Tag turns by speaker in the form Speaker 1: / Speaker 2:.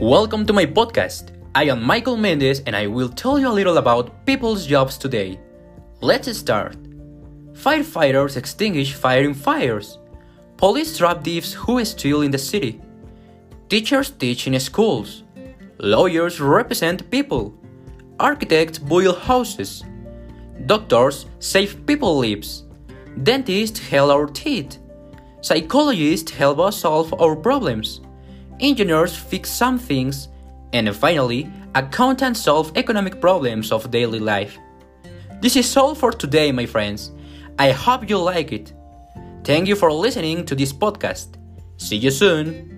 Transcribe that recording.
Speaker 1: Welcome to my podcast. I am Michael Mendez and I will tell you a little about people's jobs today. Let's start. Firefighters extinguish firing fires. Police trap thieves who steal in the city. Teachers teach in schools. Lawyers represent people. Architects build houses. Doctors save people lives. Dentists heal our teeth. Psychologists help us solve our problems. Engineers fix some things. And finally, accountants solve economic problems of daily life. This is all for today, my friends. I hope you like it. Thank you for listening to this podcast. See you soon.